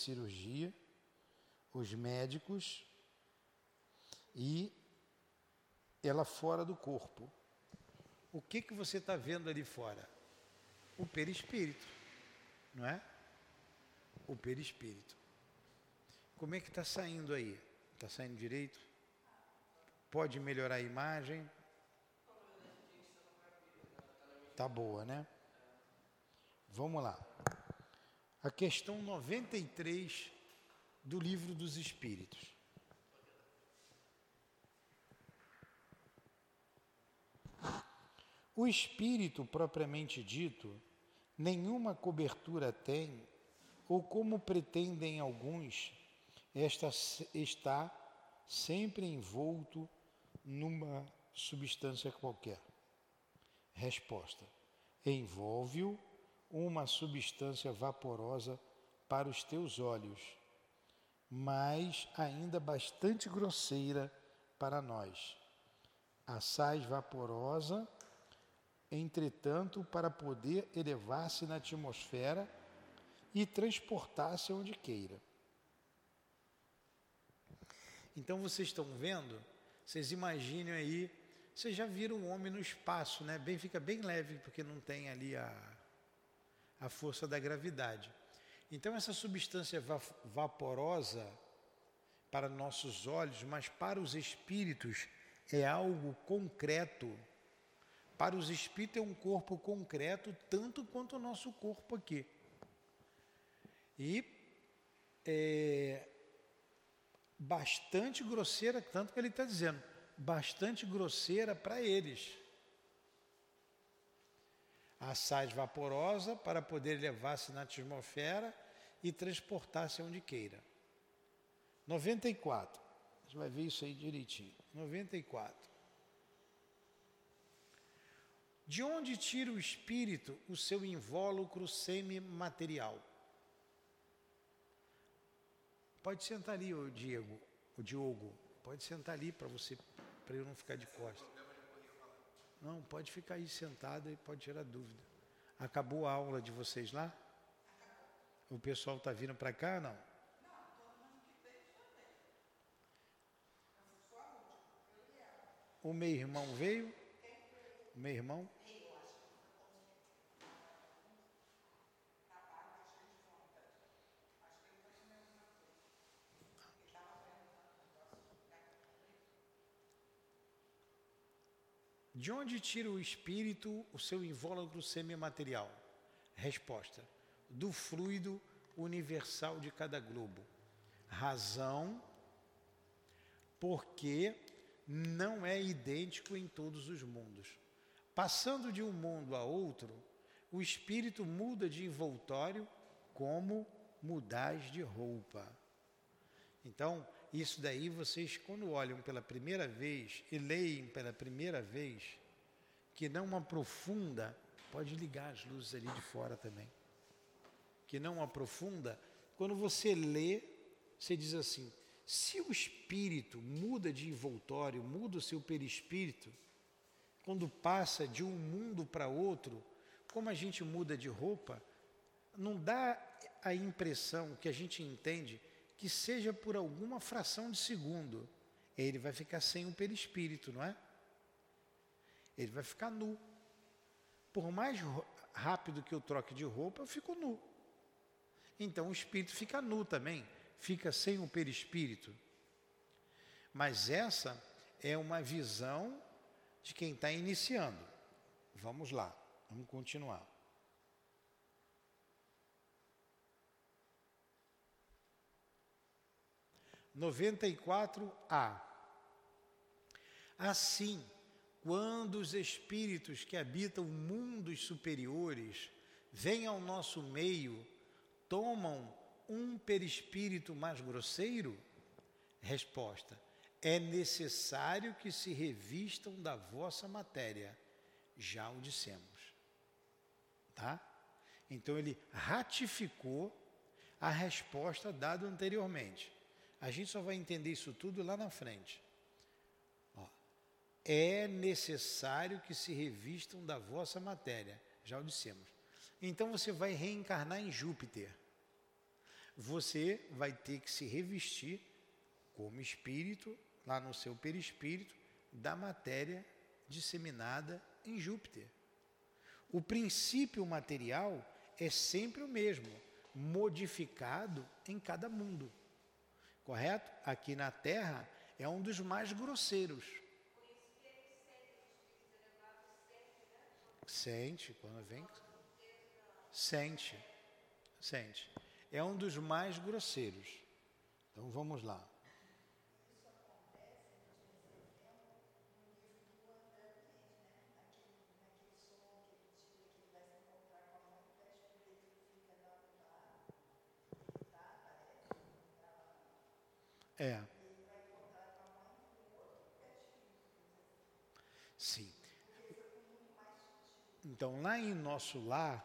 cirurgia, os médicos e ela fora do corpo. O que, que você está vendo ali fora? O perispírito, não é? O perispírito. Como é que está saindo aí? Está saindo direito? Pode melhorar a imagem? Tá boa, né? Vamos lá. A questão 93 do Livro dos Espíritos. O espírito propriamente dito, nenhuma cobertura tem, ou como pretendem alguns, esta está sempre envolto numa substância qualquer. Resposta: envolve-o uma substância vaporosa para os teus olhos, mas ainda bastante grosseira para nós. Assaz vaporosa, entretanto, para poder elevar-se na atmosfera e transportar-se onde queira. Então vocês estão vendo? Vocês imaginem aí, vocês já viram um homem no espaço, né? Bem, fica bem leve, porque não tem ali a, a força da gravidade. Então, essa substância vaporosa para nossos olhos, mas para os espíritos é algo concreto. Para os espíritos é um corpo concreto, tanto quanto o nosso corpo aqui. E é bastante grosseira, tanto que ele está dizendo, bastante grosseira para eles assaz vaporosa para poder levar-se na atmosfera e transportar-se onde queira. 94. Você vai ver isso aí direitinho. 94. De onde tira o espírito o seu invólucro semimaterial? Pode sentar ali, o Diego, o Diogo. Pode sentar ali para você, para eu não ficar de costas. Não, pode ficar aí sentado e pode tirar dúvida. Acabou a aula de vocês lá? O pessoal está vindo para cá não? O meu irmão veio? O meu irmão? De onde tira o espírito o seu invólucro semimaterial? Resposta: do fluido universal de cada globo. Razão, porque não é idêntico em todos os mundos. Passando de um mundo a outro, o espírito muda de envoltório como mudais de roupa. Então, isso daí vocês, quando olham pela primeira vez e leem pela primeira vez, que não aprofunda, pode ligar as luzes ali de fora também. Que não aprofunda, quando você lê, você diz assim: se o espírito muda de envoltório, muda o seu perispírito, quando passa de um mundo para outro, como a gente muda de roupa, não dá a impressão que a gente entende que seja por alguma fração de segundo, ele vai ficar sem o perispírito, não é? Ele vai ficar nu. Por mais rápido que eu troque de roupa, eu fico nu. Então o espírito fica nu também, fica sem o perispírito. Mas essa é uma visão de quem está iniciando. Vamos lá, vamos continuar. 94a. Assim, quando os espíritos que habitam mundos superiores vêm ao nosso meio, tomam um perispírito mais grosseiro? Resposta: é necessário que se revistam da vossa matéria. Já o dissemos. Tá? Então ele ratificou a resposta dada anteriormente. A gente só vai entender isso tudo lá na frente. Ó, é necessário que se revistam da vossa matéria, já o dissemos. Então você vai reencarnar em Júpiter. você vai ter que se revestir como espírito, lá no seu perispírito, da matéria disseminada em Júpiter. O princípio material é sempre o mesmo, modificado em cada mundo. Correto? Aqui na Terra é um dos mais grosseiros. Sente, quando vem. Sente, sente. É um dos mais grosseiros. Então vamos lá. É. Sim. Então, lá em nosso lar,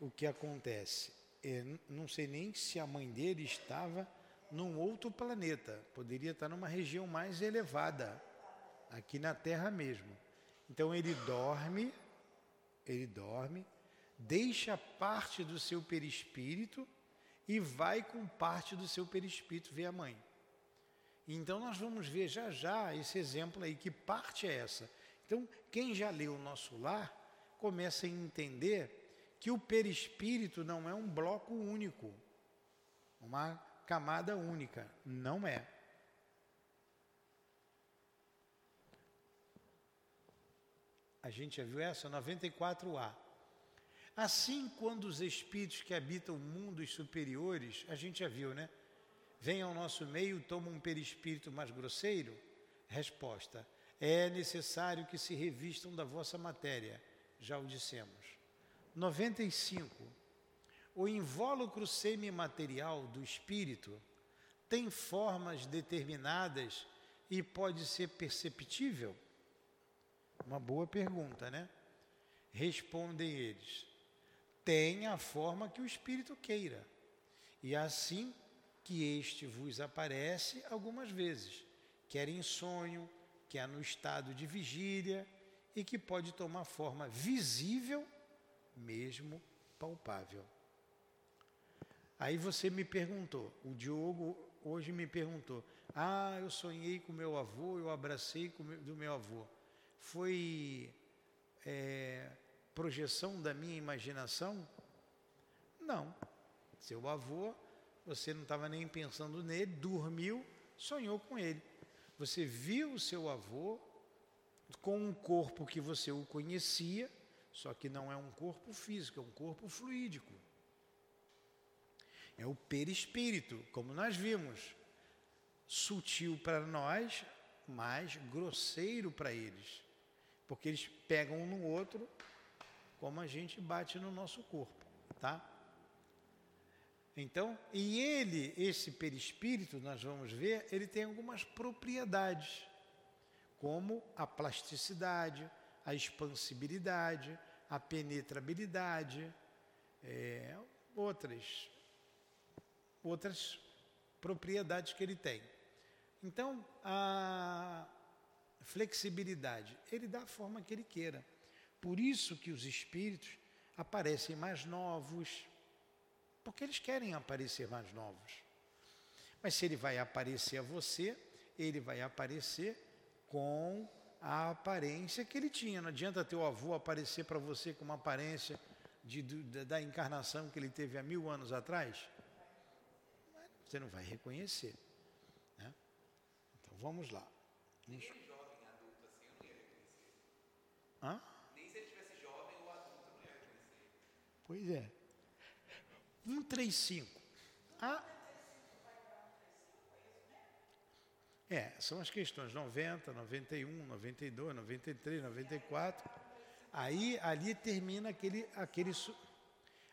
o que acontece? Eu não sei nem se a mãe dele estava num outro planeta, poderia estar numa região mais elevada, aqui na Terra mesmo. Então ele dorme, ele dorme, deixa parte do seu perispírito e vai com parte do seu perispírito ver a mãe. Então nós vamos ver já já esse exemplo aí, que parte é essa. Então, quem já leu o nosso lar, começa a entender que o perispírito não é um bloco único, uma camada única. Não é. A gente já viu essa? 94A. Assim, quando os espíritos que habitam mundos superiores, a gente já viu, né? Vem ao nosso meio, toma um perispírito mais grosseiro? Resposta: é necessário que se revistam da vossa matéria, já o dissemos. 95. O invólucro semimaterial do espírito tem formas determinadas e pode ser perceptível? Uma boa pergunta, né? Respondem eles: tem a forma que o espírito queira, e assim que este vos aparece algumas vezes, quer em sonho, quer no estado de vigília, e que pode tomar forma visível, mesmo palpável. Aí você me perguntou, o Diogo hoje me perguntou: Ah, eu sonhei com meu avô, eu abracei do meu avô. Foi é, projeção da minha imaginação? Não. Seu avô você não estava nem pensando nele, dormiu, sonhou com ele. Você viu o seu avô com um corpo que você o conhecia, só que não é um corpo físico, é um corpo fluídico. É o perispírito, como nós vimos. Sutil para nós, mas grosseiro para eles. Porque eles pegam um no outro, como a gente bate no nosso corpo, tá? Então, e ele, esse perispírito, nós vamos ver, ele tem algumas propriedades, como a plasticidade, a expansibilidade, a penetrabilidade, é, outras, outras propriedades que ele tem. Então, a flexibilidade, ele dá a forma que ele queira. Por isso que os espíritos aparecem mais novos, porque eles querem aparecer mais novos. Mas se ele vai aparecer a você, ele vai aparecer com a aparência que ele tinha. Não adianta teu avô aparecer para você com uma aparência de, de, da encarnação que ele teve há mil anos atrás. Você não vai reconhecer. Né? Então vamos lá. Nem jovem, adulto assim, eu não ia reconhecer. Hã? Nem se ele tivesse jovem ou adulto, eu não ia reconhecer. Pois é. 135. Ah, é, são as questões 90, 91, 92, 93, 94. Aí ali termina aquele, aquele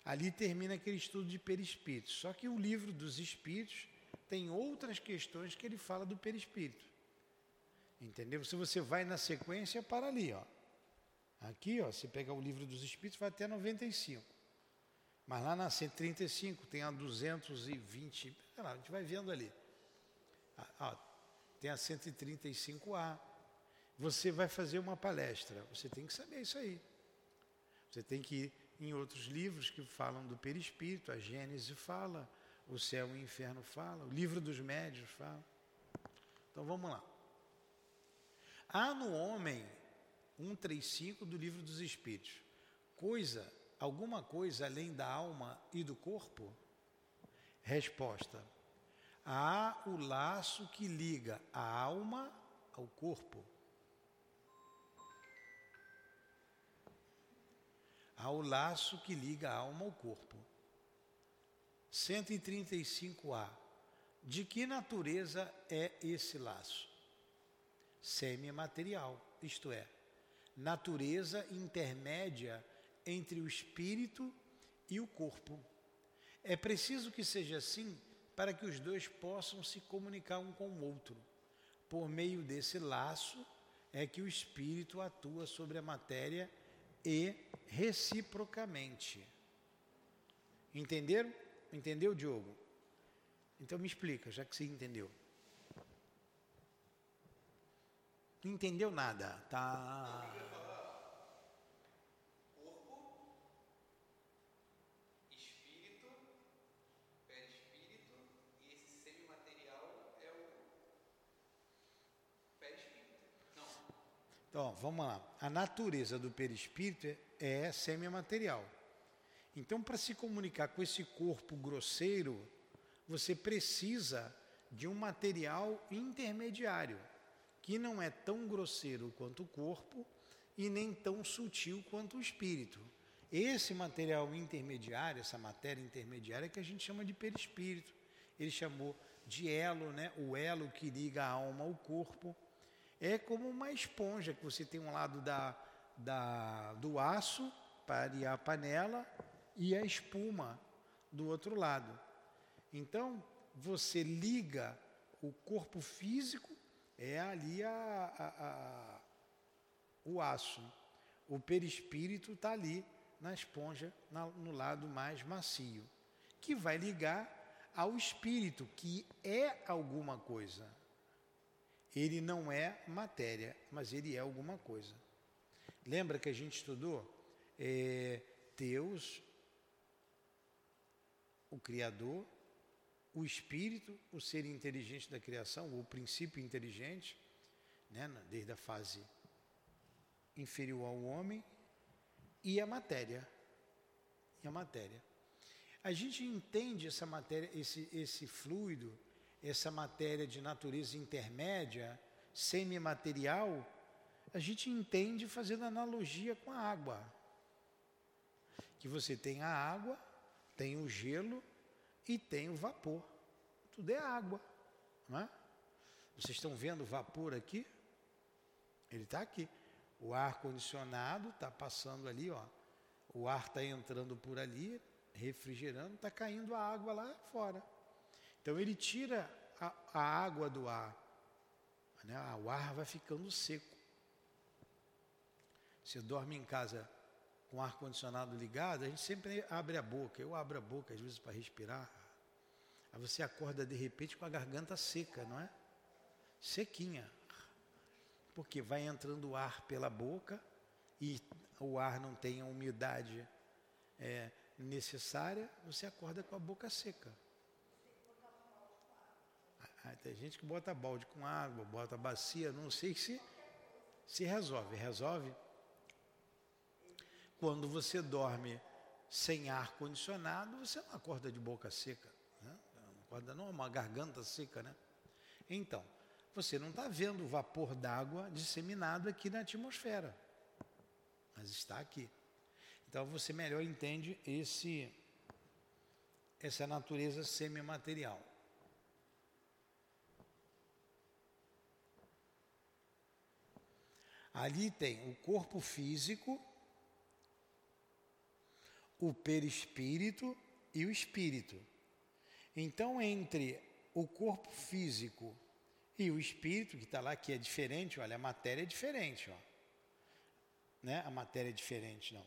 ali termina aquele estudo de perispírito. Só que o livro dos espíritos tem outras questões que ele fala do perispírito. Entendeu? Se você vai na sequência, para ali, ó. Aqui, ó, se pegar o livro dos espíritos, vai até 95. Mas lá na 135 tem a 220, lá, a gente vai vendo ali. Ah, tem a 135A. Você vai fazer uma palestra, você tem que saber isso aí. Você tem que ir em outros livros que falam do perispírito, a Gênese fala, o céu e o inferno fala, o livro dos médios fala. Então vamos lá. Há no homem 135 do livro dos Espíritos, coisa, alguma coisa além da alma e do corpo? Resposta: há o laço que liga a alma ao corpo. Há o laço que liga a alma ao corpo. 135A. De que natureza é esse laço? Semimaterial, isto é, natureza intermédia entre o espírito e o corpo. É preciso que seja assim para que os dois possam se comunicar um com o outro. Por meio desse laço é que o espírito atua sobre a matéria e reciprocamente. Entenderam? Entendeu, Diogo? Então me explica, já que você entendeu. Não entendeu nada, tá? Corpo, espírito, perispírito e esse semimaterial é o perispírito. Não. Então, vamos lá. A natureza do perispírito é, é semimaterial. Então, para se comunicar com esse corpo grosseiro, você precisa de um material intermediário, que não é tão grosseiro quanto o corpo e nem tão sutil quanto o espírito. Esse material intermediário, essa matéria intermediária que a gente chama de perispírito. Ele chamou de elo, né? o elo que liga a alma ao corpo. É como uma esponja que você tem um lado da, da, do aço para a panela e a espuma do outro lado. Então, você liga o corpo físico, é ali a, a, a, o aço. O perispírito está ali na esponja, na, no lado mais macio, que vai ligar ao espírito, que é alguma coisa. Ele não é matéria, mas ele é alguma coisa. Lembra que a gente estudou? É, Deus o Criador, o Espírito, o ser inteligente da criação, o princípio inteligente, né, desde a fase inferior ao homem, e a matéria. E a matéria. A gente entende essa matéria, esse, esse fluido, essa matéria de natureza intermédia, semimaterial, a gente entende fazendo analogia com a água. Que você tem a água tem o gelo e tem o vapor. Tudo é água. Não é? Vocês estão vendo o vapor aqui? Ele está aqui. O ar condicionado está passando ali, ó. O ar está entrando por ali, refrigerando, está caindo a água lá fora. Então ele tira a, a água do ar. Né? O ar vai ficando seco. Você dorme em casa com o ar-condicionado ligado, a gente sempre abre a boca. Eu abro a boca às vezes para respirar. Aí você acorda de repente com a garganta seca, não é? Sequinha. Porque vai entrando o ar pela boca e o ar não tem a umidade é, necessária, você acorda com a boca seca. Ah, tem gente que bota balde com água, bota bacia, não sei se se resolve. Resolve? Quando você dorme sem ar condicionado, você não acorda de boca seca, né? não acorda não, uma garganta seca, né? Então, você não está vendo o vapor d'água disseminado aqui na atmosfera, mas está aqui. Então você melhor entende esse essa natureza semimaterial. Ali tem o corpo físico o perispírito e o espírito. Então, entre o corpo físico e o espírito, que está lá, que é diferente, olha, a matéria é diferente, ó. Né? A matéria é diferente, não.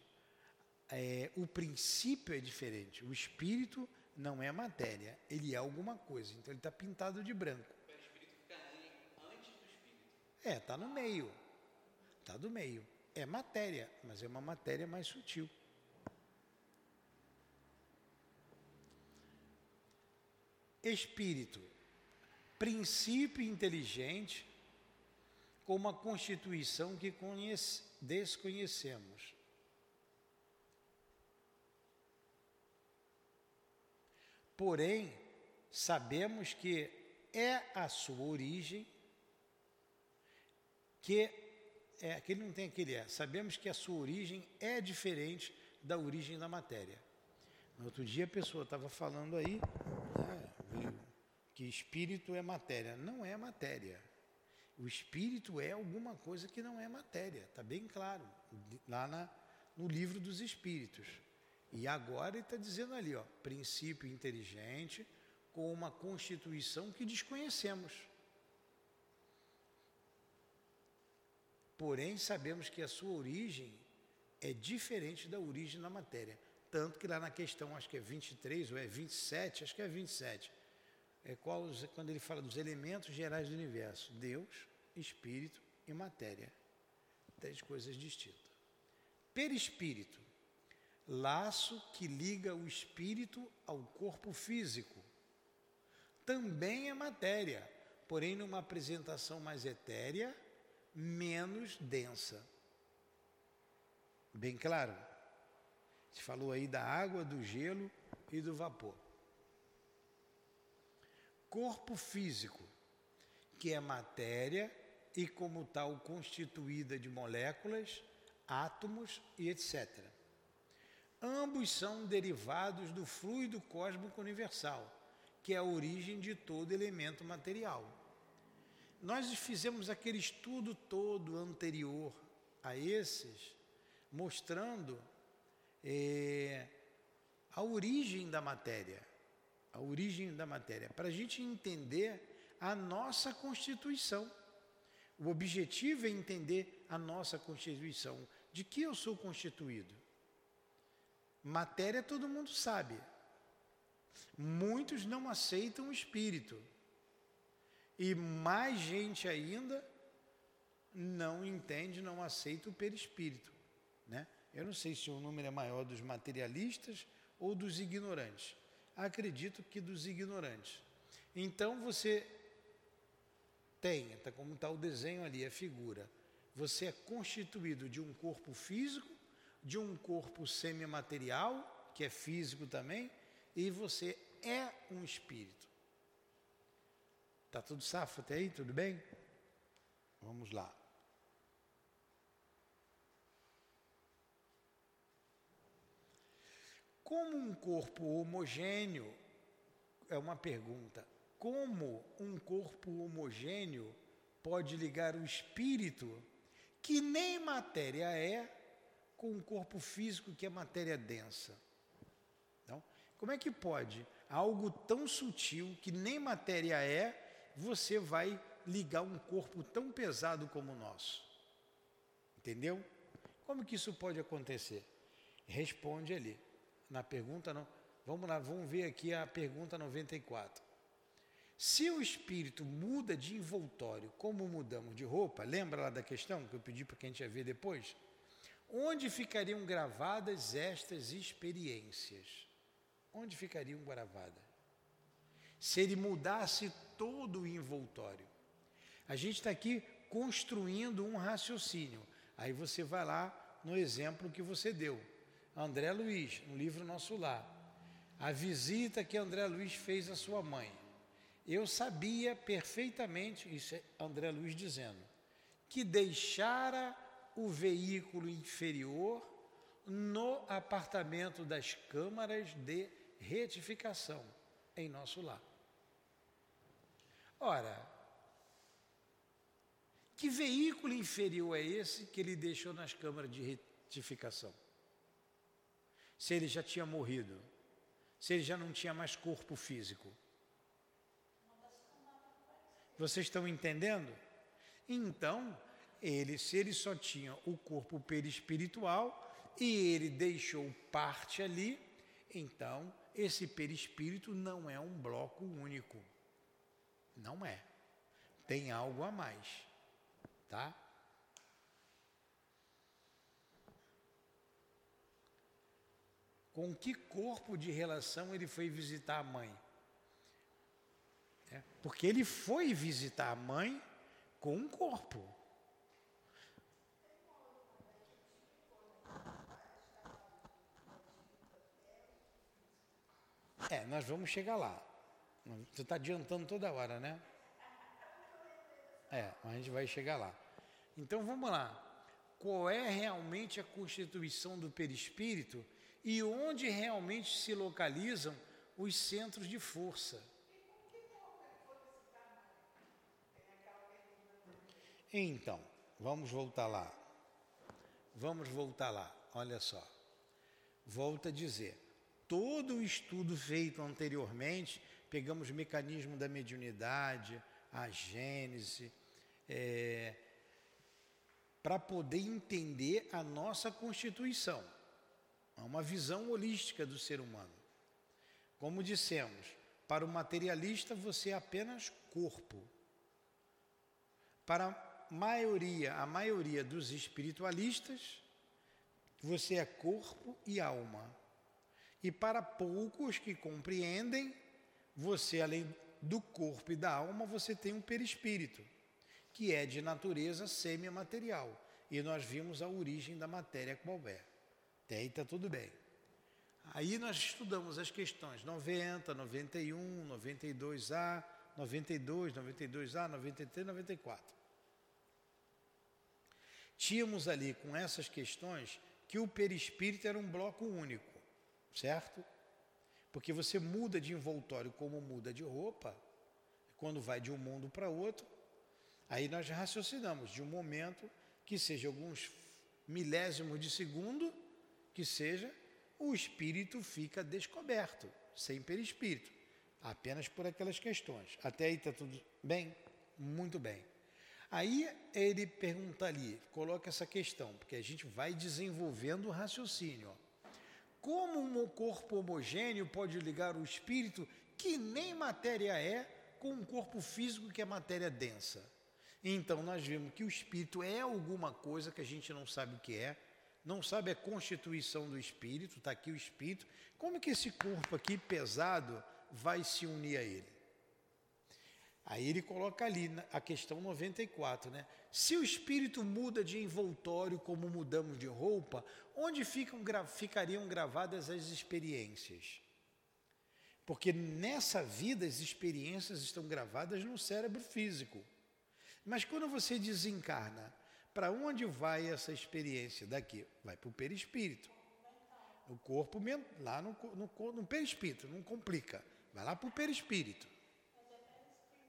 É, o princípio é diferente. O espírito não é matéria, ele é alguma coisa. Então, ele está pintado de branco. O perispírito fica antes do espírito. É, está no meio. Está do meio. É matéria, mas é uma matéria mais sutil. Espírito, princípio inteligente com uma constituição que conhece, desconhecemos. Porém, sabemos que é a sua origem, que é, aquele não tem aquele é, sabemos que a sua origem é diferente da origem da matéria. No outro dia a pessoa estava falando aí né, que espírito é matéria. Não é matéria. O espírito é alguma coisa que não é matéria, está bem claro, lá na, no livro dos espíritos. E agora ele está dizendo ali, ó, princípio inteligente com uma constituição que desconhecemos. Porém, sabemos que a sua origem é diferente da origem da matéria. Tanto que lá na questão, acho que é 23 ou é 27, acho que é 27, é qual, quando ele fala dos elementos gerais do universo: Deus, Espírito e matéria. Três coisas distintas. Perispírito, laço que liga o espírito ao corpo físico. Também é matéria, porém numa apresentação mais etérea menos densa. Bem claro? Se falou aí da água, do gelo e do vapor. Corpo físico, que é matéria e, como tal, constituída de moléculas, átomos e etc. Ambos são derivados do fluido cósmico universal, que é a origem de todo elemento material. Nós fizemos aquele estudo todo anterior a esses, mostrando é, a origem da matéria, a origem da matéria, para a gente entender a nossa constituição. O objetivo é entender a nossa constituição. De que eu sou constituído? Matéria todo mundo sabe. Muitos não aceitam o espírito. E mais gente ainda não entende, não aceita o perispírito. Né? Eu não sei se o número é maior dos materialistas ou dos ignorantes. Acredito que dos ignorantes. Então você tem, tá como está o desenho ali, a figura. Você é constituído de um corpo físico, de um corpo semimaterial, que é físico também, e você é um espírito. Tá tudo safo até aí? Tudo bem? Vamos lá. Como um corpo homogêneo, é uma pergunta, como um corpo homogêneo pode ligar o espírito, que nem matéria é, com um corpo físico que é matéria densa? Então, como é que pode algo tão sutil que nem matéria é você vai ligar um corpo tão pesado como o nosso. Entendeu? Como que isso pode acontecer? Responde ali. Na pergunta não. Vamos lá, vamos ver aqui a pergunta 94. Se o espírito muda de envoltório, como mudamos de roupa, lembra lá da questão que eu pedi para que a gente ver depois? Onde ficariam gravadas estas experiências? Onde ficariam gravadas? Se ele mudasse todo o envoltório. A gente está aqui construindo um raciocínio. Aí você vai lá no exemplo que você deu. André Luiz, no livro Nosso Lar. A visita que André Luiz fez à sua mãe. Eu sabia perfeitamente, isso é André Luiz dizendo, que deixara o veículo inferior no apartamento das câmaras de retificação em nosso lar. Ora, que veículo inferior é esse que ele deixou nas câmaras de retificação? Se ele já tinha morrido, se ele já não tinha mais corpo físico. Vocês estão entendendo? Então, ele, se ele só tinha o corpo perispiritual e ele deixou parte ali, então esse perispírito não é um bloco único. Não é. Tem algo a mais. Tá? Com que corpo de relação ele foi visitar a mãe? né? Porque ele foi visitar a mãe com um corpo. É, nós vamos chegar lá. Você está adiantando toda hora, né? É, mas a gente vai chegar lá. Então vamos lá. Qual é realmente a constituição do perispírito e onde realmente se localizam os centros de força? Então, vamos voltar lá. Vamos voltar lá. Olha só. Volta a dizer: todo o estudo feito anteriormente, pegamos o mecanismo da mediunidade, a gênese, é, para poder entender a nossa constituição, uma visão holística do ser humano. Como dissemos, para o materialista você é apenas corpo. Para a maioria, a maioria dos espiritualistas, você é corpo e alma. E para poucos que compreendem, você além do corpo e da alma, você tem um perispírito que é de natureza semimaterial. E nós vimos a origem da matéria qual é. Até aí está tudo bem. Aí nós estudamos as questões 90, 91, 92A, 92, 92A, 93, 94. Tínhamos ali com essas questões que o perispírito era um bloco único, certo? Porque você muda de envoltório como muda de roupa, quando vai de um mundo para outro, Aí nós raciocinamos de um momento que seja alguns milésimos de segundo, que seja, o espírito fica descoberto, sem perispírito, apenas por aquelas questões. Até aí está tudo bem? Muito bem. Aí ele pergunta ali, coloca essa questão, porque a gente vai desenvolvendo o raciocínio. Ó. Como um corpo homogêneo pode ligar o espírito, que nem matéria é, com um corpo físico que é matéria densa? Então nós vimos que o espírito é alguma coisa que a gente não sabe o que é, não sabe a constituição do espírito, está aqui o espírito. Como que esse corpo aqui pesado vai se unir a ele? Aí ele coloca ali a questão 94, né? Se o espírito muda de envoltório como mudamos de roupa, onde ficam, ficariam gravadas as experiências? Porque nessa vida as experiências estão gravadas no cérebro físico. Mas quando você desencarna, para onde vai essa experiência daqui? Vai para o perispírito. O corpo, lá no, no, no perispírito, não complica. Vai lá para o perispírito.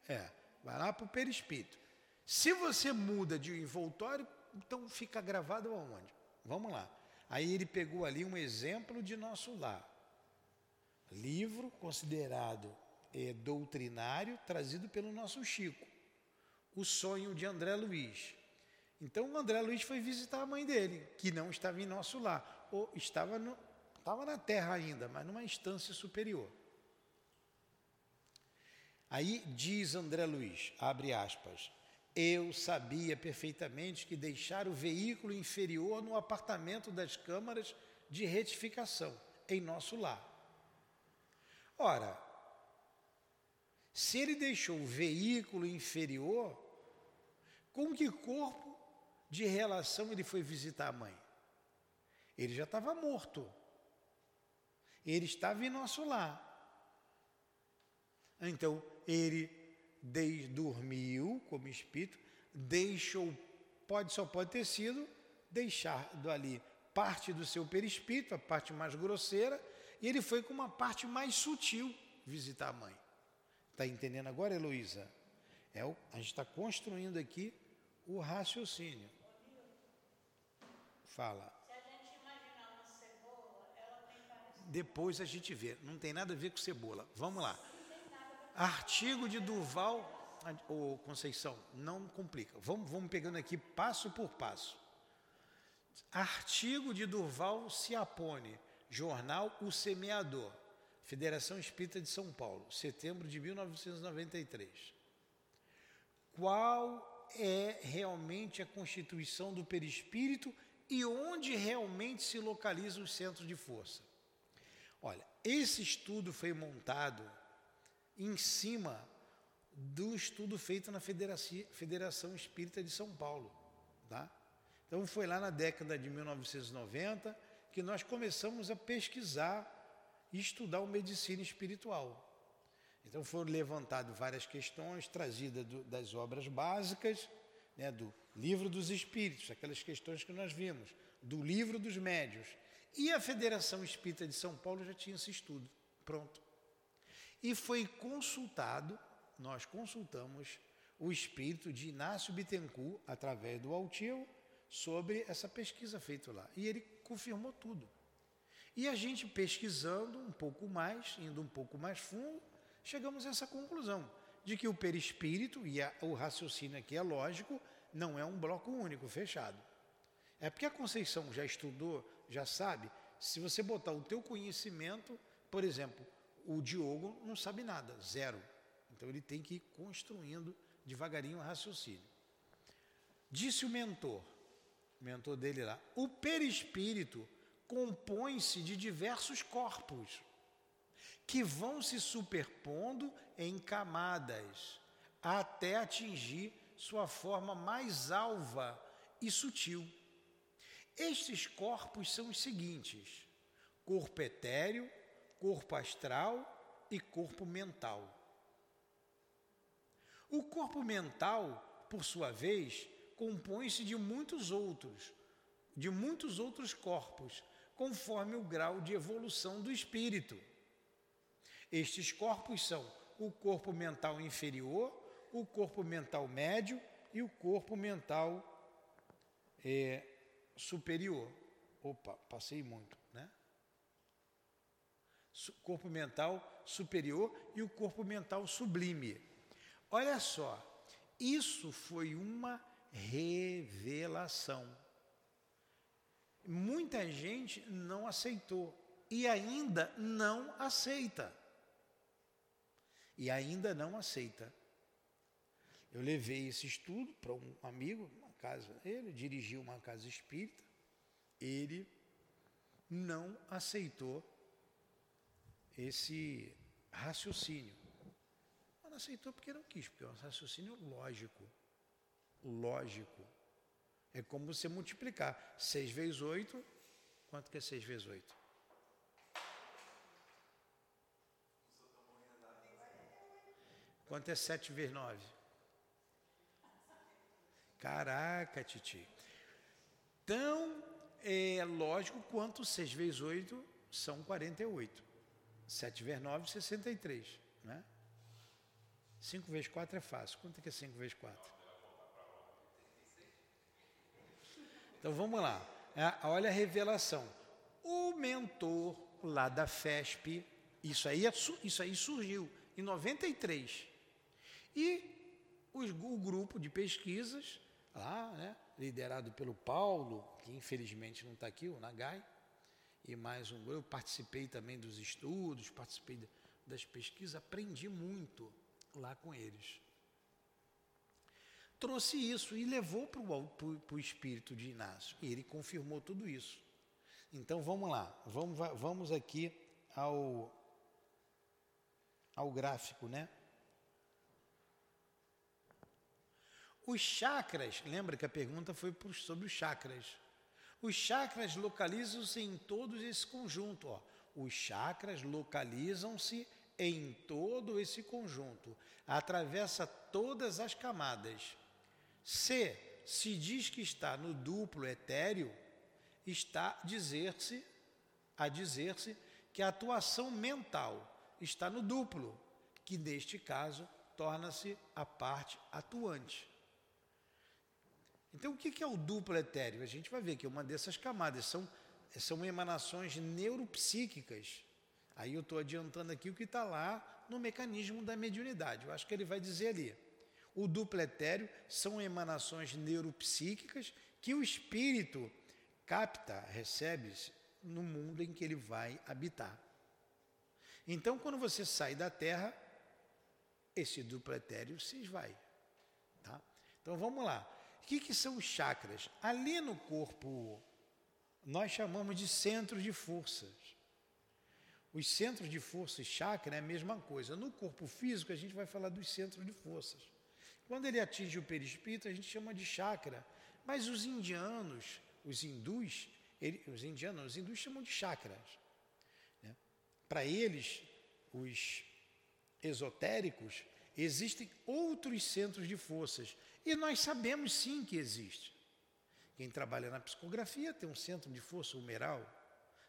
É, vai lá para o perispírito. Se você muda de envoltório, então fica gravado aonde? Vamos lá. Aí ele pegou ali um exemplo de nosso lar. Livro considerado é, doutrinário, trazido pelo nosso Chico o sonho de André Luiz. Então o André Luiz foi visitar a mãe dele, que não estava em nosso lar, ou estava, no, estava na terra ainda, mas numa instância superior. Aí diz André Luiz, abre aspas, eu sabia perfeitamente que deixar o veículo inferior no apartamento das câmaras de retificação, em nosso lar. Ora, se ele deixou o veículo inferior, com que corpo de relação ele foi visitar a mãe? Ele já estava morto. Ele estava em nosso lar. Então, ele dormiu como espírito, deixou, pode só pode ter sido deixado ali parte do seu perispírito, a parte mais grosseira, e ele foi com uma parte mais sutil visitar a mãe. Está entendendo agora, Heloísa? É o, a gente está construindo aqui o raciocínio. Fala. Depois a gente vê. Não tem nada a ver com cebola. Vamos lá. Artigo de Durval, ô Conceição, não complica. Vamos, vamos pegando aqui passo por passo. Artigo de Durval Ciapone, jornal O Semeador. Federação Espírita de São Paulo, setembro de 1993. Qual é realmente a constituição do perispírito e onde realmente se localizam os centros de força? Olha, esse estudo foi montado em cima do estudo feito na Federação Espírita de São Paulo. Tá? Então foi lá na década de 1990 que nós começamos a pesquisar e estudar o medicina espiritual. Então foram levantadas várias questões trazidas do- das obras básicas, né, do livro dos espíritos, aquelas questões que nós vimos, do livro dos médios. E a Federação Espírita de São Paulo já tinha esse estudo pronto. E foi consultado, nós consultamos o espírito de Inácio Bittencourt, através do Altiel, sobre essa pesquisa feita lá. E ele confirmou tudo. E a gente pesquisando um pouco mais, indo um pouco mais fundo, chegamos a essa conclusão de que o perispírito e a- o raciocínio aqui é lógico, não é um bloco único, fechado. É porque a Conceição já estudou, já sabe, se você botar o teu conhecimento, por exemplo, o Diogo não sabe nada, zero. Então ele tem que ir construindo devagarinho o raciocínio. Disse o mentor, o mentor dele lá, o perispírito compõe-se de diversos corpos que vão se superpondo em camadas até atingir sua forma mais alva e sutil. Estes corpos são os seguintes: corpo etéreo, corpo astral e corpo mental. O corpo mental, por sua vez, compõe-se de muitos outros, de muitos outros corpos, conforme o grau de evolução do espírito. Estes corpos são o corpo mental inferior, o corpo mental médio e o corpo mental é, superior. Opa, passei muito, Corpo mental superior e o corpo mental sublime. Olha só, isso foi uma revelação. Muita gente não aceitou e ainda não aceita. E ainda não aceita. Eu levei esse estudo para um amigo, uma casa, ele dirigiu uma casa espírita, ele não aceitou esse raciocínio. Não aceitou porque não quis, porque é um raciocínio lógico. Lógico. É como você multiplicar. 6 vezes 8, quanto que é 6 vezes 8? Quanto é 7 vezes 9? Caraca, Titi. Tão é lógico quanto 6 vezes 8 são 48. 7 vezes 9, 63. Né? 5 vezes 4 é fácil. Quanto é que é 5 vezes 4? Então vamos lá. É, olha a revelação. O mentor lá da FESP, isso aí, é isso aí surgiu em 93. E os- o grupo de pesquisas, lá, né, liderado pelo Paulo, que infelizmente não está aqui, o Nagai, e mais um grupo, eu participei também dos estudos, participei da- das pesquisas, aprendi muito lá com eles. Trouxe isso e levou para o espírito de Inácio, e ele confirmou tudo isso. Então vamos lá, vamos, va- vamos aqui ao, ao gráfico, né? Os chakras, lembra que a pergunta foi sobre os chakras. Os chakras localizam-se em todo esse conjunto. Ó. Os chakras localizam-se em todo esse conjunto, atravessa todas as camadas. Se se diz que está no duplo etéreo, está dizer-se a dizer-se que a atuação mental está no duplo, que neste caso torna-se a parte atuante. Então, o que é o duplo etéreo? A gente vai ver que uma dessas camadas são, são emanações neuropsíquicas. Aí eu estou adiantando aqui o que está lá no mecanismo da mediunidade. Eu acho que ele vai dizer ali. O duplo etéreo são emanações neuropsíquicas que o espírito capta, recebe no mundo em que ele vai habitar. Então, quando você sai da Terra, esse duplo etéreo se esvai. Tá? Então, vamos lá. O que, que são os chakras? Ali no corpo, nós chamamos de centros de forças. Os centros de força e chakra é a mesma coisa. No corpo físico, a gente vai falar dos centros de forças. Quando ele atinge o perispírito, a gente chama de chakra. Mas os indianos, os hindus, ele- os indianos, os hindus chamam de chakras. né? Para eles, os esotéricos, existem outros centros de forças. E nós sabemos sim que existe. Quem trabalha na psicografia tem um centro de força humeral.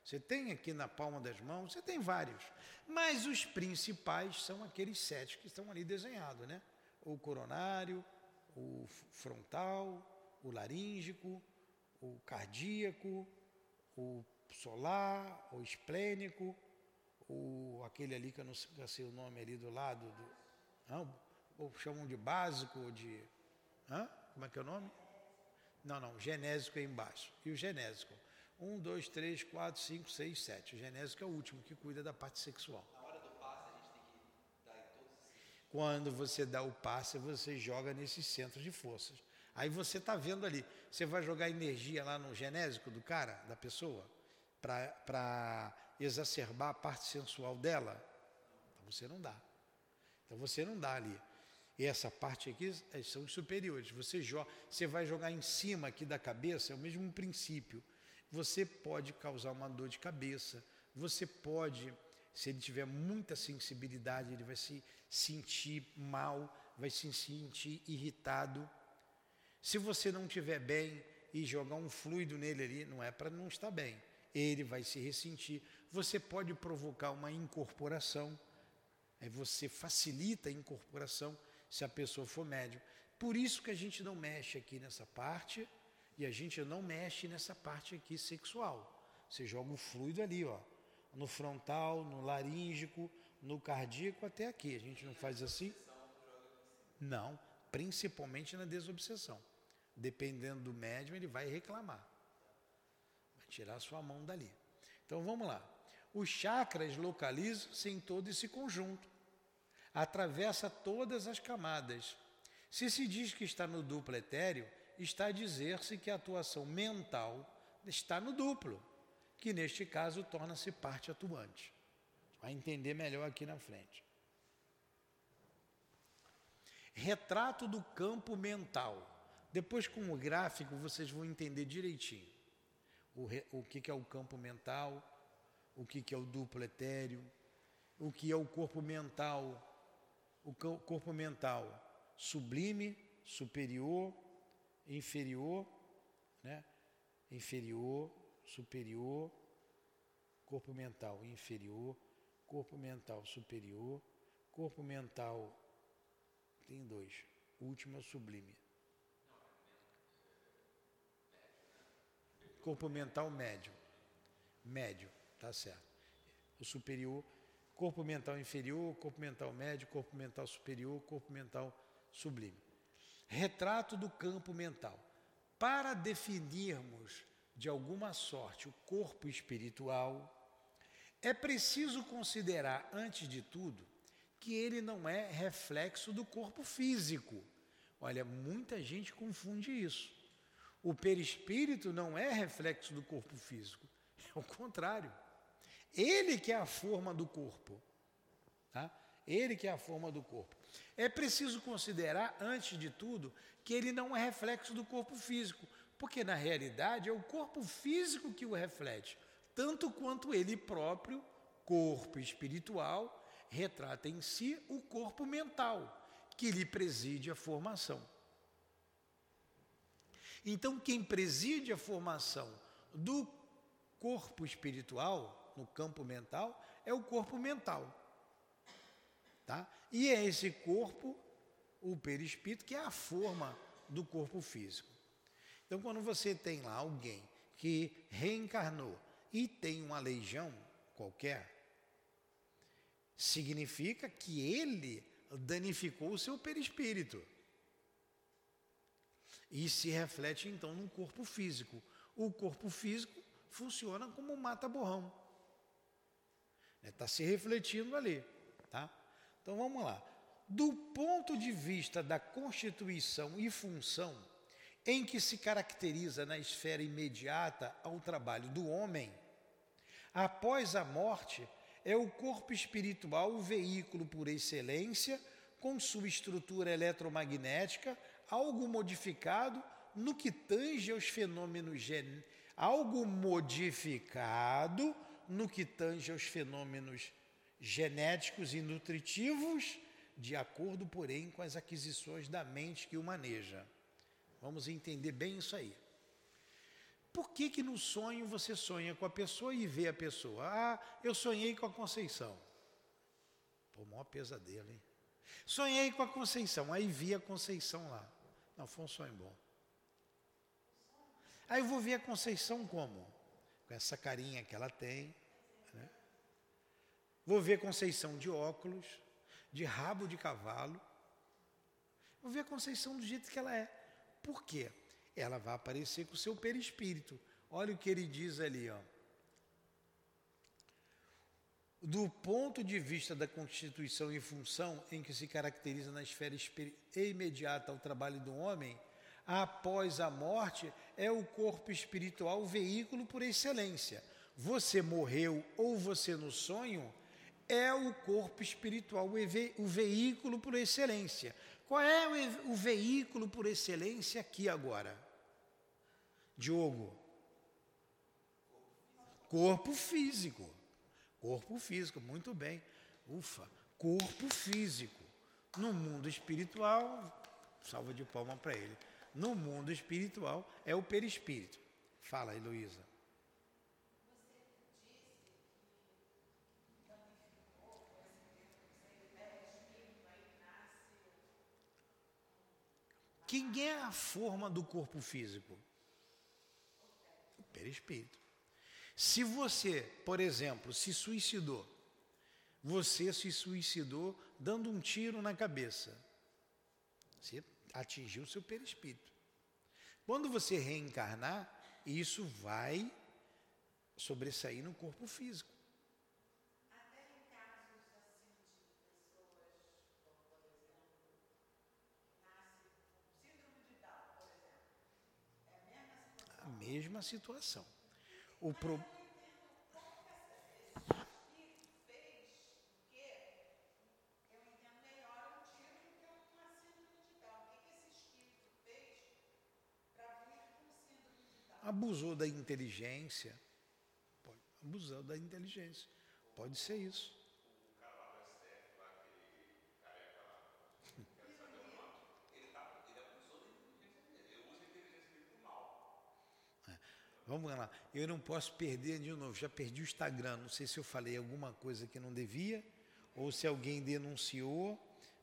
Você tem aqui na palma das mãos, você tem vários. Mas os principais são aqueles sete que estão ali desenhados, né? O coronário, o frontal, o laríngico, o cardíaco, o solar, o esplênico, o aquele ali que eu não sei o nome ali do lado do, não, ou chamam de básico ou de, hã? Como é que é o nome? Não, não, genésico é embaixo. E o genésico? Um, dois, três, quatro, cinco, seis, sete. O genésico é o último que cuida da parte sexual. Na hora do passe, a gente tem que dar em todos esses. Quando você dá o passe, você joga nesses centros de forças. Aí você está vendo ali, você vai jogar energia lá no genésico do cara, da pessoa, para exacerbar a parte sensual dela. Então você não dá. Então você não dá ali. E essa parte aqui eh, são os superiores. Você, joga, você vai jogar em cima aqui da cabeça, é o mesmo princípio. Você pode causar uma dor de cabeça, você pode, se ele tiver muita sensibilidade, ele vai se sentir mal, vai se sentir irritado. Se você não estiver bem e jogar um fluido nele ali, não é para não estar bem. Ele vai se ressentir. Você pode provocar uma incorporação. Aí você facilita a incorporação se a pessoa for médium. Por isso que a gente não mexe aqui nessa parte e a gente não mexe nessa parte aqui sexual. Você joga o fluido ali, ó, no frontal, no laríngico, no cardíaco até aqui. A gente não faz assim? Não, principalmente na desobsessão. Dependendo do médium, ele vai reclamar. Vai tirar sua mão dali. Então vamos lá. Os chakras localizam-se em todo esse conjunto. Atravessa todas as camadas. Se se diz que está no duplo etéreo, está a dizer-se que a atuação mental está no duplo, que neste caso torna-se parte atuante. Vai entender melhor aqui na frente. Retrato do campo mental. Depois, com o gráfico, vocês vão entender direitinho o, re- o que, que é o campo mental, o que, que é o duplo etéreo, o que é o corpo mental, o co- corpo mental sublime, superior, inferior, né? inferior, superior, corpo mental inferior, corpo mental superior, corpo mental tem dois, o sublime. Corpo mental médio. Médio, tá certo. O superior, corpo mental inferior, corpo mental médio, corpo mental superior, corpo mental sublime. Retrato do campo mental. Para definirmos de alguma sorte o corpo espiritual, é preciso considerar, antes de tudo, que ele não é reflexo do corpo físico. Olha, muita gente confunde isso. O perispírito não é reflexo do corpo físico, é o contrário. Ele que é a forma do corpo. Tá? Ele que é a forma do corpo. É preciso considerar, antes de tudo, que ele não é reflexo do corpo físico, porque na realidade é o corpo físico que o reflete, tanto quanto ele próprio, corpo espiritual, retrata em si o corpo mental, que lhe preside a formação. Então, quem preside a formação do corpo espiritual, no campo mental, é o corpo mental. Tá? E é esse corpo, o perispírito, que é a forma do corpo físico. Então, quando você tem lá alguém que reencarnou e tem uma legião qualquer, significa que ele danificou o seu perispírito. E se reflete então no corpo físico. O corpo físico funciona como um mata-borrão. Está se refletindo ali. Tá? Então vamos lá. Do ponto de vista da constituição e função em que se caracteriza na esfera imediata ao trabalho do homem, após a morte é o corpo espiritual o veículo por excelência, com sua estrutura eletromagnética, algo modificado no que tange aos fenômenos gen... algo modificado no que tange aos fenômenos genéticos e nutritivos, de acordo, porém, com as aquisições da mente que o maneja. Vamos entender bem isso aí. Por que, que no sonho você sonha com a pessoa e vê a pessoa? Ah, eu sonhei com a Conceição. Pô, maior pesadelo, hein? Sonhei com a Conceição, aí vi a Conceição lá. Não, foi um sonho bom. Aí eu vou ver a Conceição como? Com essa carinha que ela tem. Né? Vou ver Conceição de óculos, de rabo de cavalo. Vou ver a Conceição do jeito que ela é. Por quê? Ela vai aparecer com o seu perispírito. Olha o que ele diz ali, ó. Do ponto de vista da constituição e função em que se caracteriza na esfera imediata ao trabalho do homem, após a morte é o corpo espiritual o veículo por excelência. Você morreu ou você no sonho é o corpo espiritual o, veículo por excelência. Qual é o, o veículo por excelência aqui agora? Diogo. Corpo físico. Corpo físico, muito bem. Ufa, corpo físico. No mundo espiritual, salva de palma para ele. No mundo espiritual é o perispírito. Fala, Heloísa. Quem é a forma do corpo físico? O perispírito. Se você, por exemplo, se suicidou, você se suicidou dando um tiro na cabeça. Você atingiu o seu perispírito. Quando você reencarnar, isso vai sobressair no corpo físico. mesma situação. O pro... Abusou da inteligência. Pode, abusou da inteligência. Pode ser isso. Vamos lá. Eu não posso perder de novo. Já perdi o Instagram. Não sei se eu falei alguma coisa que não devia ou se alguém denunciou.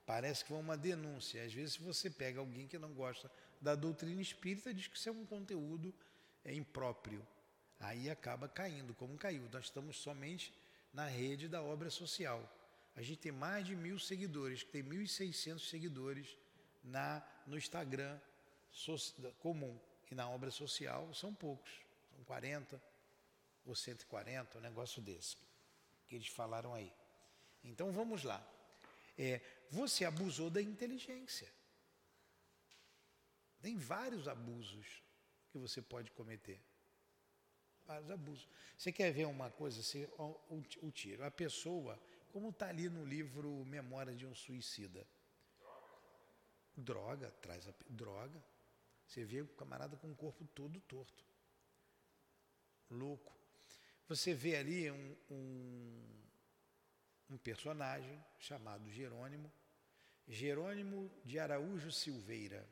Parece que foi uma denúncia. Às vezes, você pega alguém que não gosta da doutrina espírita, diz que isso é um conteúdo é, impróprio. Aí acaba caindo, como caiu. Nós estamos somente na rede da obra social. A gente tem mais de mil seguidores, tem 1.600 seguidores na, no Instagram so, comum. E na obra social são poucos. 40 ou 140, um negócio desse, que eles falaram aí. Então vamos lá. É, você abusou da inteligência. Tem vários abusos que você pode cometer. Vários abusos. Você quer ver uma coisa? Assim, o, o, tiro. A pessoa, como está ali no livro Memória de um Suicida. Droga, traz a droga. Você vê o camarada com o corpo todo torto louco. Você vê ali um, um, um personagem chamado Jerônimo, Jerônimo de Araújo Silveira.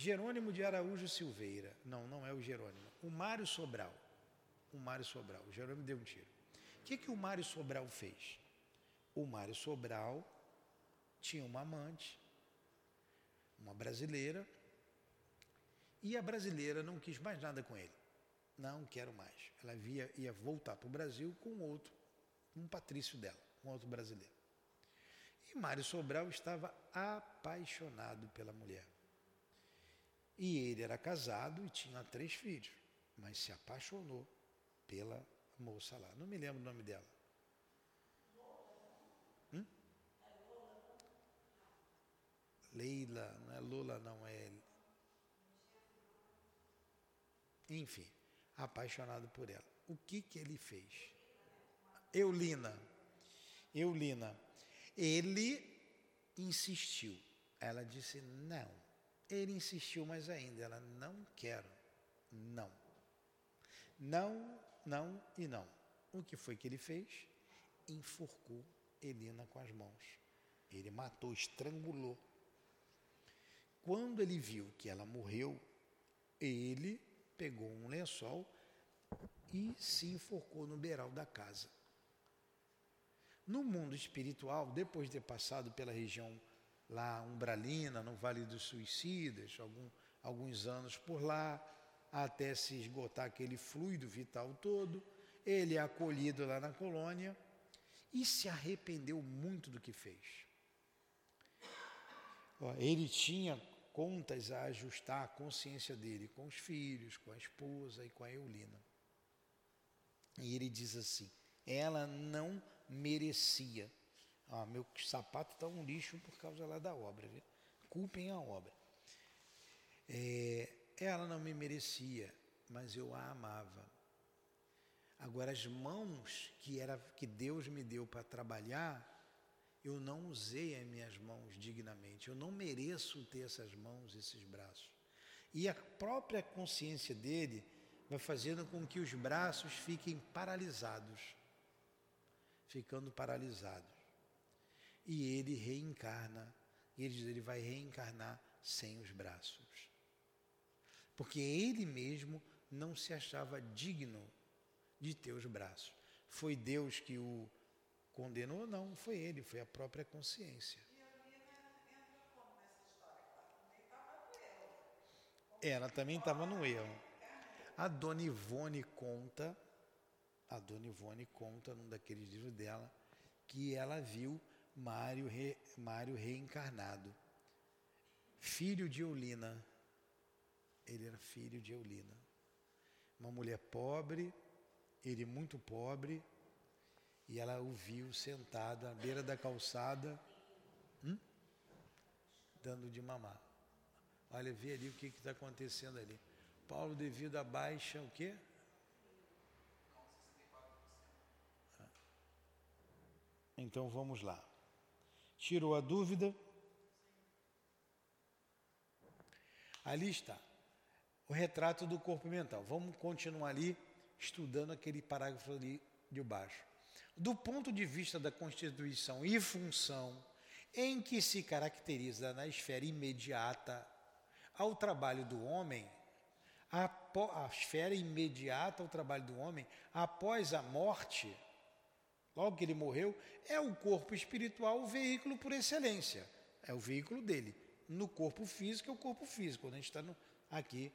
Jerônimo de Araújo Silveira. Não, não é o Jerônimo. O Mário Sobral. O Mário Sobral. O Jerônimo deu um tiro. O que, que o Mário Sobral fez? O Mário Sobral tinha uma amante, uma brasileira, e a brasileira não quis mais nada com ele. Não quero mais. Ela via, ia voltar para o Brasil com outro, um patrício dela, um outro brasileiro. E Mário Sobral estava apaixonado pela mulher. E ele era casado e tinha três filhos, mas se apaixonou pela moça lá. Não me lembro o nome dela. Hum? Leila, não é Lola, não é. Enfim apaixonado por ela. O que que ele fez? Eulina. Eulina. Ele insistiu. Ela disse não. Ele insistiu mais ainda. Ela não quero. Não. Não, não e não. O que foi que ele fez? Enforcou Elina com as mãos. Ele matou, estrangulou. Quando ele viu que ela morreu, ele pegou um lençol e se enforcou no beiral da casa. No mundo espiritual, depois de ter passado pela região lá umbralina, no Vale dos Suicidas, algum, alguns anos por lá, até se esgotar aquele fluido vital todo, ele é acolhido lá na colônia e se arrependeu muito do que fez. Ele tinha contas a ajustar a consciência dele com os filhos, com a esposa e com a Eulina. E ele diz assim: ela não merecia. Ah, meu sapato está um lixo por causa lá da obra. Viu? Culpem a obra. É, ela não me merecia, mas eu a amava. Agora, as mãos que, era, que Deus me deu para trabalhar, eu não usei as minhas mãos dignamente. Eu não mereço ter essas mãos, esses braços. E a própria consciência dele vai fazendo com que os braços fiquem paralisados ficando paralisados. E ele reencarna, e ele diz, ele vai reencarnar sem os braços. Porque ele mesmo não se achava digno de ter os braços. Foi Deus que o condenou? Não, foi ele, foi a própria consciência. Ela também estava no erro. A Dona Ivone conta a Dona Ivone conta num daqueles livros dela que ela viu Mário, re, Mário reencarnado, filho de Eulina. Ele era filho de Eulina. Uma mulher pobre, ele muito pobre, e ela o viu sentado à beira da calçada, hum? dando de mamar. Olha, vê ali o que está acontecendo ali. Paulo, devido à baixa, o quê? Então vamos lá. Tirou a dúvida? Ali está. O retrato do corpo mental. Vamos continuar ali estudando aquele parágrafo ali de baixo. Do ponto de vista da constituição e função em que se caracteriza na esfera imediata ao trabalho do homem, a, a esfera imediata ao trabalho do homem após a morte, logo que ele morreu, é o corpo espiritual o veículo por excelência. É o veículo dele. No corpo físico é o corpo físico, quando a gente está no, aqui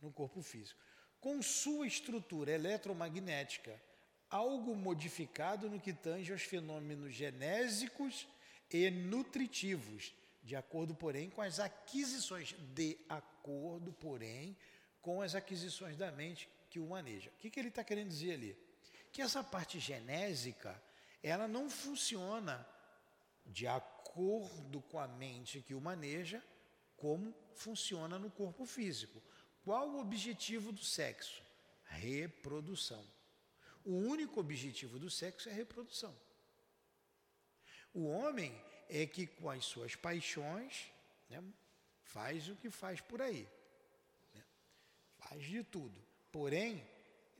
no corpo físico. Com sua estrutura eletromagnética, algo modificado no que tange aos fenômenos genésicos e nutritivos, de acordo, porém, com as aquisições, de acordo, porém, com as aquisições da mente que o maneja. O que, que ele está querendo dizer ali? Que essa parte genésica, ela não funciona de acordo com a mente que o maneja, como funciona no corpo físico. Qual o objetivo do sexo? Reprodução. O único objetivo do sexo é reprodução. O homem é que, com as suas paixões, né, faz o que faz por aí. Né? Faz de tudo. Porém,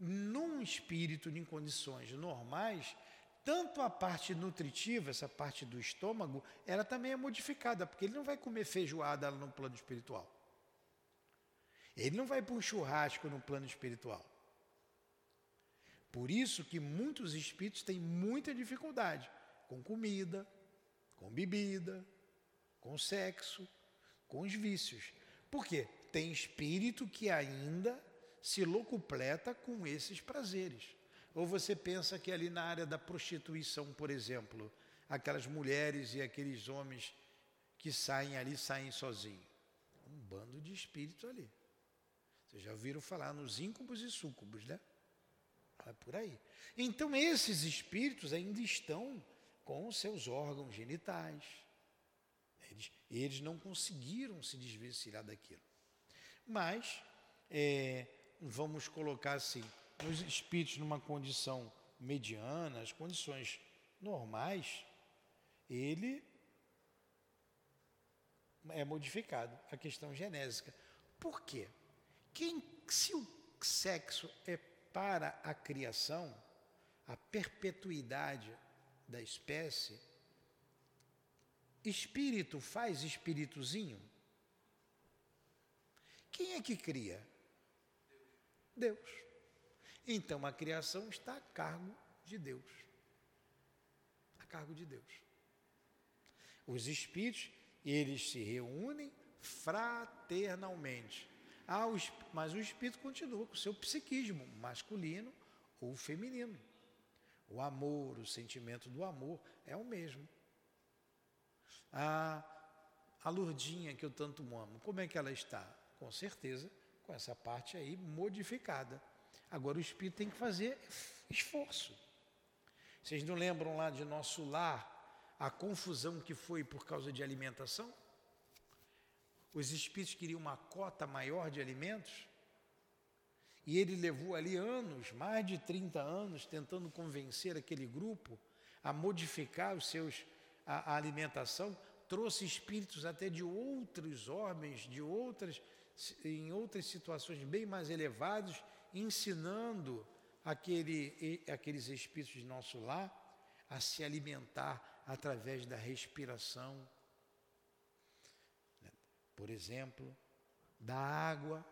num espírito em condições normais, tanto a parte nutritiva, essa parte do estômago, ela também é modificada, porque ele não vai comer feijoada no plano espiritual. Ele não vai para um churrasco no plano espiritual. Por isso que muitos espíritos têm muita dificuldade com comida, com bebida, com sexo, com os vícios. Por quê? Tem espírito que ainda se locupleta com esses prazeres. Ou você pensa que ali na área da prostituição, por exemplo, aquelas mulheres e aqueles homens que saem ali, saem sozinhos. Um bando de espíritos ali. Vocês já ouviram falar nos íncubos e súcubos, né? É por aí. Então, esses espíritos ainda estão com os seus órgãos genitais. Eles, eles não conseguiram se desvencilhar daquilo. Mas, é, vamos colocar assim, os espíritos numa condição medianas, condições normais, ele é modificado, a questão genésica. Por quê? Quem, se o sexo é para a criação, a perpetuidade da espécie, espírito faz espíritozinho? Quem é que cria? Deus. Então a criação está a cargo de Deus. A cargo de Deus. Os espíritos, eles se reúnem fraternalmente. Ah, o, mas o espírito continua com o seu psiquismo, masculino ou feminino. O amor, o sentimento do amor é o mesmo. A, a Lurdinha que eu tanto amo, como é que ela está? Com certeza, com essa parte aí modificada. Agora o espírito tem que fazer esforço. Vocês não lembram lá de nosso lar a confusão que foi por causa de alimentação? Os espíritos queriam uma cota maior de alimentos e ele levou ali anos, mais de 30 anos, tentando convencer aquele grupo a modificar os seus a, a alimentação, trouxe espíritos até de outros homens, de outras em outras situações bem mais elevadas, ensinando aquele, aqueles espíritos de nosso lar a se alimentar através da respiração, né? por exemplo, da água.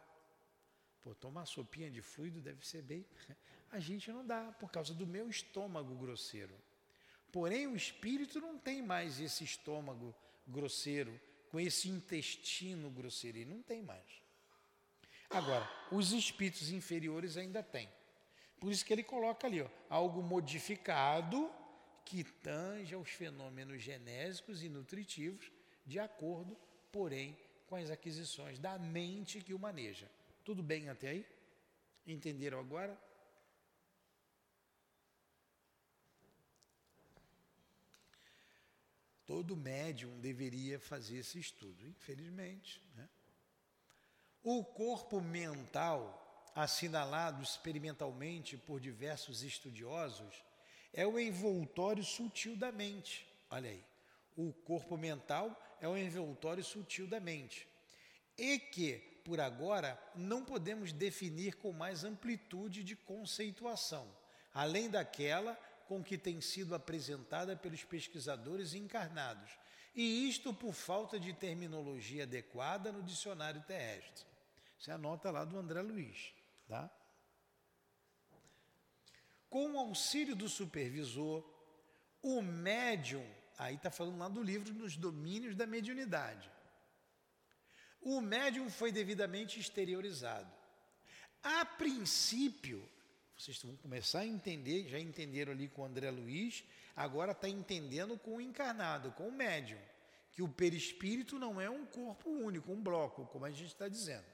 Pô, tomar sopinha de fluido deve ser bem. A gente não dá, por causa do meu estômago grosseiro. Porém, o espírito não tem mais esse estômago grosseiro, com esse intestino grosseiro, não tem mais. Agora, os espíritos inferiores ainda têm. Por isso que ele coloca ali, ó, algo modificado que tange aos fenômenos genésicos e nutritivos, de acordo, porém, com as aquisições da mente que o maneja. Tudo bem até aí? Entenderam agora? Todo médium deveria fazer esse estudo, infelizmente. Né? O corpo mental, assinalado experimentalmente por diversos estudiosos, é o envoltório sutil da mente. Olha aí. O corpo mental é o envoltório sutil da mente. E que, por agora, não podemos definir com mais amplitude de conceituação, além daquela com que tem sido apresentada pelos pesquisadores encarnados, e isto por falta de terminologia adequada no dicionário terrestre. Você anota lá do André Luiz, tá? Com o auxílio do supervisor, o médium, aí está falando lá do livro nos domínios da mediunidade. O médium foi devidamente exteriorizado. A princípio, vocês vão começar a entender, já entenderam ali com o André Luiz, agora está entendendo com o encarnado, com o médium, que o perispírito não é um corpo único, um bloco, como a gente está dizendo.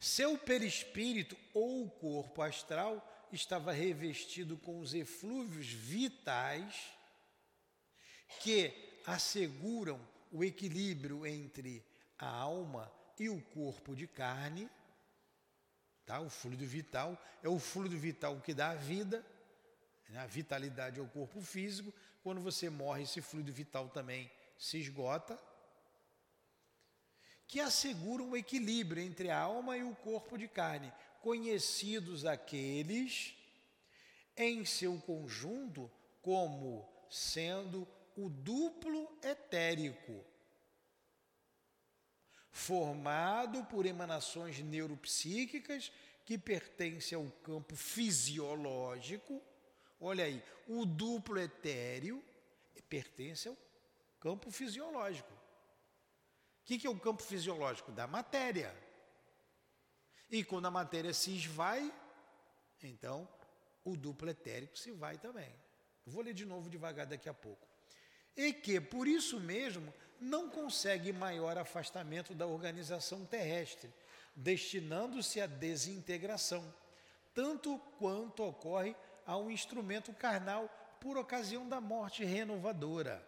Seu perispírito ou corpo astral estava revestido com os eflúvios vitais que asseguram o equilíbrio entre a alma e o corpo de carne Tá? O fluido vital é o fluido vital que dá a vida, né? a vitalidade ao corpo físico. Quando você morre, esse fluido vital também se esgota. Que asseguram o equilíbrio entre a alma e o corpo de carne, conhecidos aqueles em seu conjunto como sendo o duplo etérico, formado por emanações neuropsíquicas que pertencem ao campo fisiológico. Olha aí, o duplo etéreo pertence ao campo fisiológico. O que, é o campo fisiológico? Da matéria. E quando a matéria se esvai, então o duplo etérico se vai também. Vou ler de novo devagar daqui a pouco. E que, por isso mesmo, não consegue maior afastamento da organização terrestre, destinando-se à desintegração, tanto quanto ocorre a um instrumento carnal por ocasião da morte renovadora.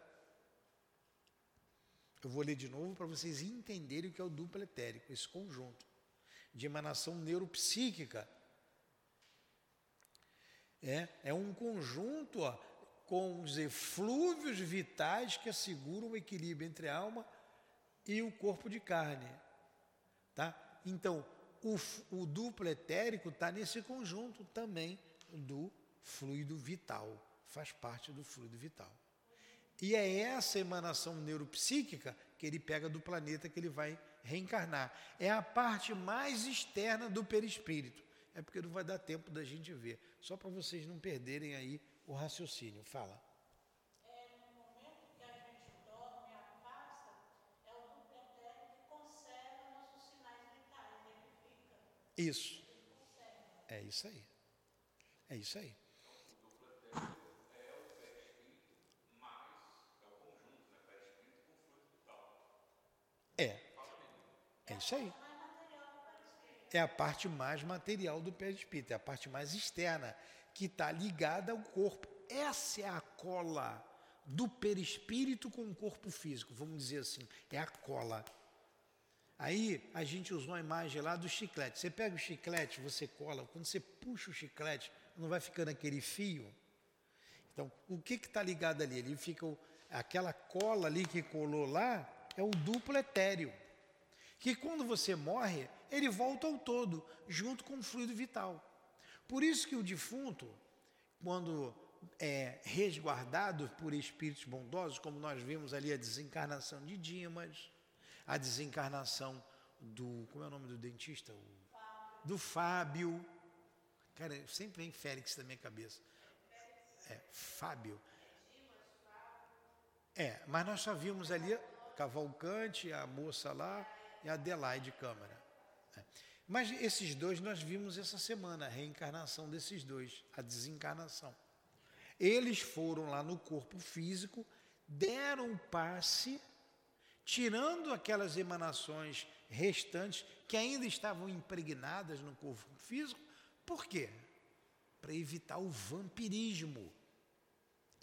Eu vou ler de novo para vocês entenderem o que é o duplo etérico, esse conjunto de emanação neuropsíquica. É, é um conjunto ó, com os eflúvios vitais que asseguram o equilíbrio entre a alma e o corpo de carne. Tá? Então, o, o duplo etérico está nesse conjunto também do fluido vital, faz parte do fluido vital. E é essa emanação neuropsíquica que ele pega do planeta que ele vai reencarnar. É a parte mais externa do perispírito. É porque não vai dar tempo da gente ver. Só para vocês não perderem aí o raciocínio. Fala. É, no momento que a gente dorme, afasta, é o duplo etérico que conserva nossos sinais vitais. Ele fica. Isso. É isso aí. É isso aí. É. É isso aí. É a parte mais material do perispírito, é a parte mais externa, que está ligada ao corpo. Essa é a cola do perispírito com o corpo físico, vamos dizer assim. É a cola. Aí a gente usou a imagem lá do chiclete. Você pega o chiclete, você cola, quando você puxa o chiclete, não vai ficando aquele fio. Então, o que está ligado ali? Ele fica o- aquela cola ali que colou lá é o duplo etéreo. Que quando você morre, ele volta ao todo, junto com o fluido vital. Por isso que o defunto, quando é resguardado por espíritos bondosos, como nós vimos ali a desencarnação de Dimas, a desencarnação do. Como é o nome do dentista? O, do Fábio. Cara, sempre vem Félix na minha cabeça. É, Fábio. É, mas nós só vimos ali Cavalcante, a moça lá e a Adelaide Câmara. É. Mas esses dois nós vimos essa semana, a reencarnação desses dois, a desencarnação. Eles foram lá no corpo físico, deram passe, tirando aquelas emanações restantes que ainda estavam impregnadas no corpo físico. Por quê? Para evitar o vampirismo.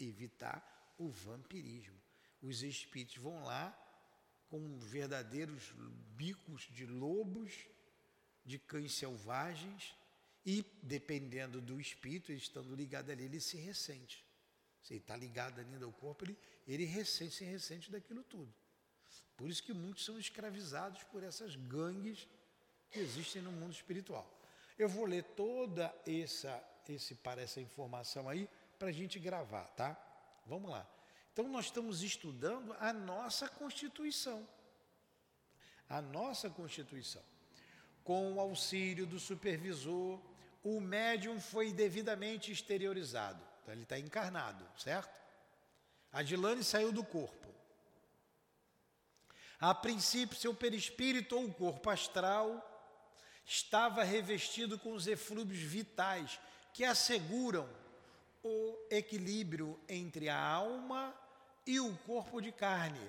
Evitar o vampirismo. Os espíritos vão lá com verdadeiros bicos de lobos, de cães selvagens, e dependendo do espírito, estando ligado ali, ele se ressente. Se ele está ligado ainda ao corpo, ele, ele ressente, se ressente daquilo tudo. Por isso que muitos são escravizados por essas gangues que existem no mundo espiritual. Eu vou ler toda essa, esse, para essa informação aí para a gente gravar, tá? Vamos lá. Então nós estamos estudando a nossa Constituição. A nossa Constituição. Com o auxílio do supervisor, o médium foi devidamente exteriorizado. Então ele está encarnado, certo? A Dilane saiu do corpo. A princípio, seu perispírito ou corpo astral estava revestido com os eflúvios vitais que asseguram o equilíbrio entre a alma e o corpo de carne,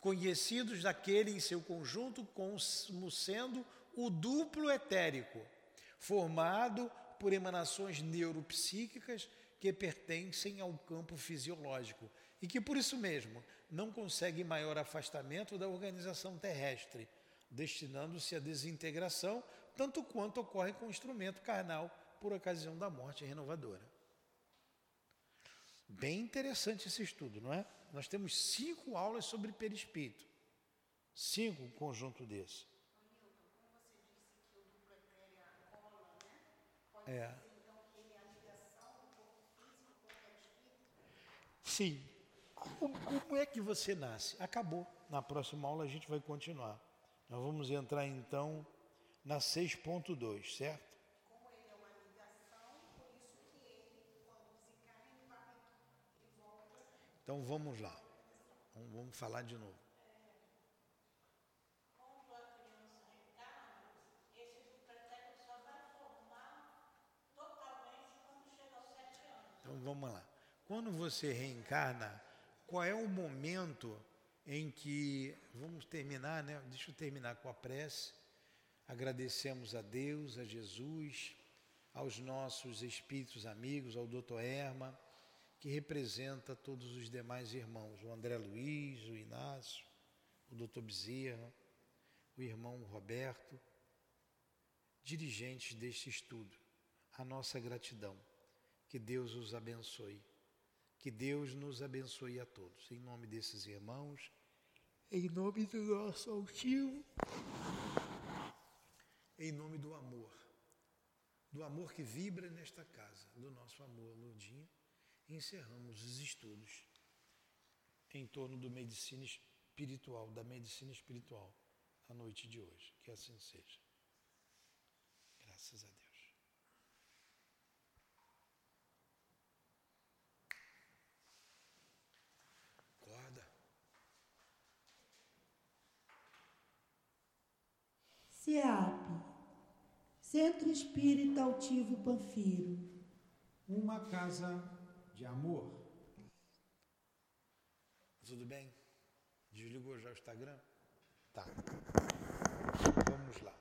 conhecidos daquele em seu conjunto como sendo o duplo etérico, formado por emanações neuropsíquicas que pertencem ao campo fisiológico e que por isso mesmo não consegue maior afastamento da organização terrestre, destinando-se à desintegração, tanto quanto ocorre com o instrumento carnal por ocasião da morte renovadora. Bem interessante esse estudo, não é? Nós temos cinco aulas sobre perispírito. Cinco, um conjunto desse. É. Sim. Como, como é que você nasce? Acabou. Na próxima aula a gente vai continuar. Nós vamos entrar então na 6.2, certo? Então vamos lá. Vamos, falar de novo. Então vamos lá. Quando você reencarna, qual é o momento em que. Vamos terminar, né? Deixa eu terminar com a prece. Agradecemos a Deus, a Jesus, aos nossos espíritos amigos, ao doutor Erma, que representa todos os demais irmãos, o André Luiz, o Inácio, o doutor Bezerra, o irmão Roberto, dirigentes deste estudo. a nossa gratidão. Que Deus os abençoe. Que Deus nos abençoe a todos. Em nome desses irmãos, em nome do nosso altivo, em nome do amor, do amor que vibra nesta casa, do nosso amor, Lourdinha, encerramos os estudos em torno do medicina espiritual, da medicina espiritual, a noite de hoje. Que assim seja. Graças a Deus. Acorda. CEAP, Centro Espírita Altivo Panfiro. Uma casa de amor. Tudo bem? Desligou já o Instagram? Tá. Vamos lá.